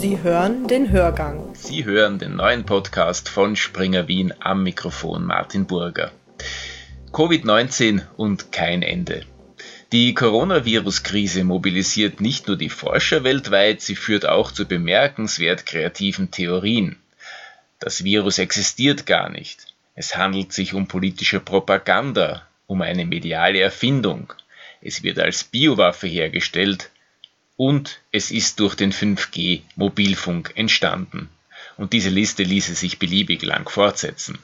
Sie hören den Hörgang. Sie hören den neuen Podcast von Springer Wien am Mikrofon Martin Burger. Covid-19 und kein Ende. Die Coronavirus-Krise mobilisiert nicht nur die Forscher weltweit, sie führt auch zu bemerkenswert kreativen Theorien. Das Virus existiert gar nicht. Es handelt sich um politische Propaganda, um eine mediale Erfindung. Es wird als Biowaffe hergestellt und es ist durch den 5G Mobilfunk entstanden. Und diese Liste ließe sich beliebig lang fortsetzen.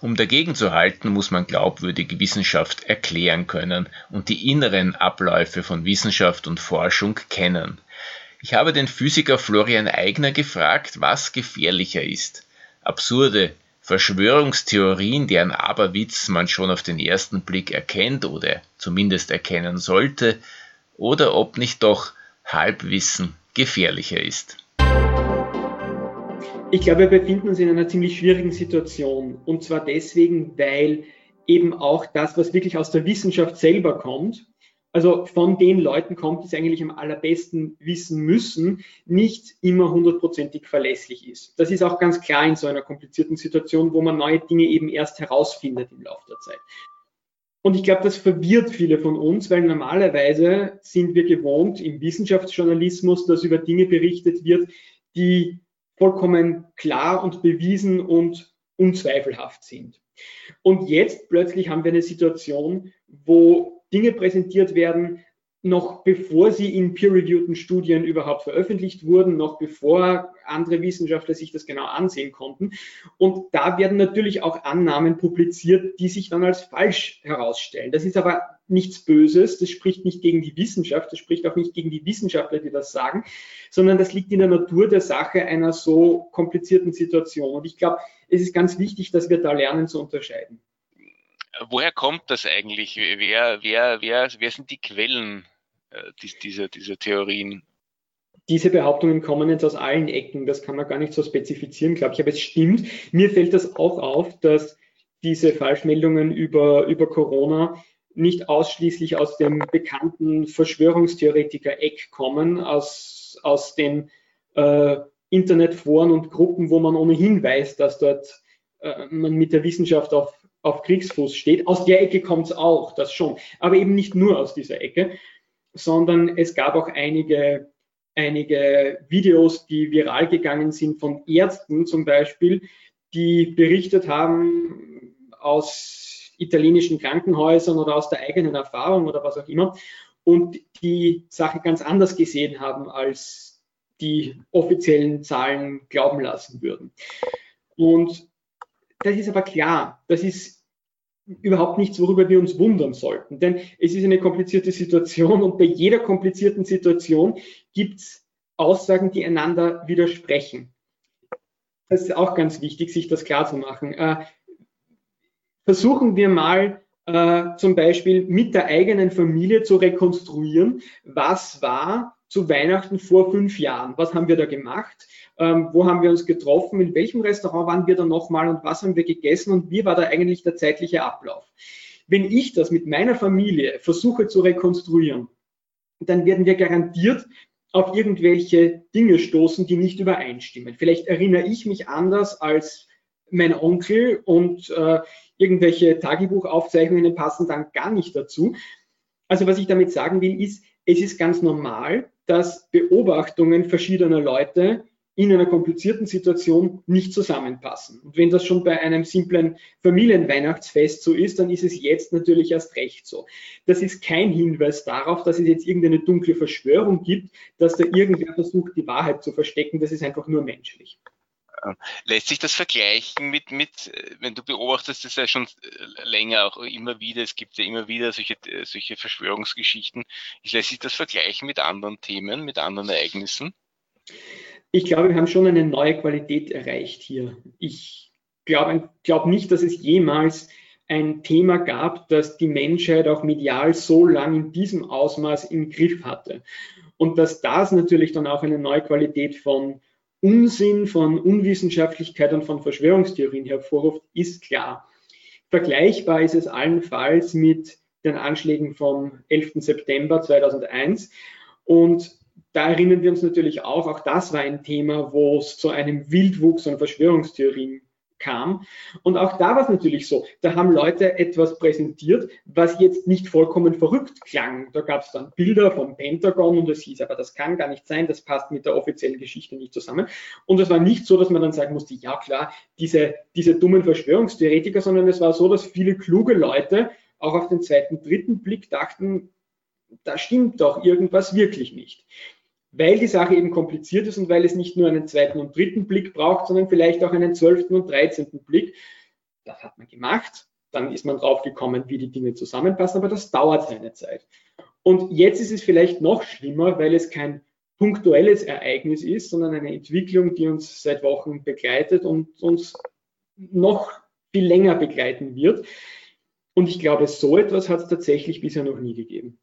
Um dagegen zu halten, muss man glaubwürdige Wissenschaft erklären können und die inneren Abläufe von Wissenschaft und Forschung kennen. Ich habe den Physiker Florian Eigner gefragt, was gefährlicher ist. Absurde Verschwörungstheorien, deren Aberwitz man schon auf den ersten Blick erkennt oder zumindest erkennen sollte, oder ob nicht doch Halbwissen gefährlicher ist. Ich glaube, wir befinden uns in einer ziemlich schwierigen Situation. Und zwar deswegen, weil eben auch das, was wirklich aus der Wissenschaft selber kommt, also von den Leuten kommt, die es eigentlich am allerbesten wissen müssen, nicht immer hundertprozentig verlässlich ist. Das ist auch ganz klar in so einer komplizierten Situation, wo man neue Dinge eben erst herausfindet im Laufe der Zeit. Und ich glaube, das verwirrt viele von uns, weil normalerweise sind wir gewohnt im Wissenschaftsjournalismus, dass über Dinge berichtet wird, die vollkommen klar und bewiesen und unzweifelhaft sind. Und jetzt plötzlich haben wir eine Situation, wo Dinge präsentiert werden, noch bevor sie in peer-reviewten Studien überhaupt veröffentlicht wurden, noch bevor andere Wissenschaftler sich das genau ansehen konnten. Und da werden natürlich auch Annahmen publiziert, die sich dann als falsch herausstellen. Das ist aber nichts Böses, das spricht nicht gegen die Wissenschaft, das spricht auch nicht gegen die Wissenschaftler, die das sagen, sondern das liegt in der Natur der Sache einer so komplizierten Situation. Und ich glaube, es ist ganz wichtig, dass wir da lernen zu unterscheiden woher kommt das eigentlich? Wer, wer, wer, wer sind die Quellen äh, dieser, dieser Theorien? Diese Behauptungen kommen jetzt aus allen Ecken, das kann man gar nicht so spezifizieren, glaube ich, aber es stimmt. Mir fällt das auch auf, dass diese Falschmeldungen über, über Corona nicht ausschließlich aus dem bekannten Verschwörungstheoretiker-Eck kommen, aus, aus den äh, Internetforen und Gruppen, wo man ohnehin weiß, dass dort äh, man mit der Wissenschaft auf auf Kriegsfuß steht. Aus der Ecke kommt es auch, das schon. Aber eben nicht nur aus dieser Ecke, sondern es gab auch einige, einige Videos, die viral gegangen sind von Ärzten zum Beispiel, die berichtet haben aus italienischen Krankenhäusern oder aus der eigenen Erfahrung oder was auch immer und die Sache ganz anders gesehen haben, als die offiziellen Zahlen glauben lassen würden. Und das ist aber klar, das ist überhaupt nichts, worüber wir uns wundern sollten. Denn es ist eine komplizierte Situation und bei jeder komplizierten Situation gibt es Aussagen, die einander widersprechen. Das ist auch ganz wichtig, sich das klar zu machen. Äh, versuchen wir mal äh, zum Beispiel mit der eigenen Familie zu rekonstruieren, was war zu Weihnachten vor fünf Jahren. Was haben wir da gemacht? Ähm, wo haben wir uns getroffen? In welchem Restaurant waren wir da nochmal und was haben wir gegessen und wie war da eigentlich der zeitliche Ablauf? Wenn ich das mit meiner Familie versuche zu rekonstruieren, dann werden wir garantiert auf irgendwelche Dinge stoßen, die nicht übereinstimmen. Vielleicht erinnere ich mich anders als mein Onkel und äh, irgendwelche Tagebuchaufzeichnungen passen dann gar nicht dazu. Also was ich damit sagen will, ist, es ist ganz normal, dass Beobachtungen verschiedener Leute in einer komplizierten Situation nicht zusammenpassen. Und wenn das schon bei einem simplen Familienweihnachtsfest so ist, dann ist es jetzt natürlich erst recht so. Das ist kein Hinweis darauf, dass es jetzt irgendeine dunkle Verschwörung gibt, dass da irgendwer versucht, die Wahrheit zu verstecken. Das ist einfach nur menschlich. Lässt sich das vergleichen mit, mit, wenn du beobachtest das ja schon länger auch immer wieder, es gibt ja immer wieder solche, solche Verschwörungsgeschichten, lässt sich das vergleichen mit anderen Themen, mit anderen Ereignissen? Ich glaube, wir haben schon eine neue Qualität erreicht hier. Ich glaube glaub nicht, dass es jemals ein Thema gab, das die Menschheit auch medial so lang in diesem Ausmaß im Griff hatte. Und dass das natürlich dann auch eine neue Qualität von Unsinn, von Unwissenschaftlichkeit und von Verschwörungstheorien hervorruft, ist klar. Vergleichbar ist es allenfalls mit den Anschlägen vom 11. September 2001. Und da erinnern wir uns natürlich auch, auch das war ein Thema, wo es zu einem Wildwuchs an Verschwörungstheorien kam. Und auch da war es natürlich so, da haben Leute etwas präsentiert, was jetzt nicht vollkommen verrückt klang. Da gab es dann Bilder vom Pentagon und es hieß, aber das kann gar nicht sein, das passt mit der offiziellen Geschichte nicht zusammen. Und es war nicht so, dass man dann sagen musste, ja klar, diese, diese dummen Verschwörungstheoretiker, sondern es war so, dass viele kluge Leute auch auf den zweiten, dritten Blick dachten, da stimmt doch irgendwas wirklich nicht weil die Sache eben kompliziert ist und weil es nicht nur einen zweiten und dritten Blick braucht, sondern vielleicht auch einen zwölften und dreizehnten Blick. Das hat man gemacht. Dann ist man draufgekommen, wie die Dinge zusammenpassen, aber das dauert seine Zeit. Und jetzt ist es vielleicht noch schlimmer, weil es kein punktuelles Ereignis ist, sondern eine Entwicklung, die uns seit Wochen begleitet und uns noch viel länger begleiten wird. Und ich glaube, so etwas hat es tatsächlich bisher noch nie gegeben.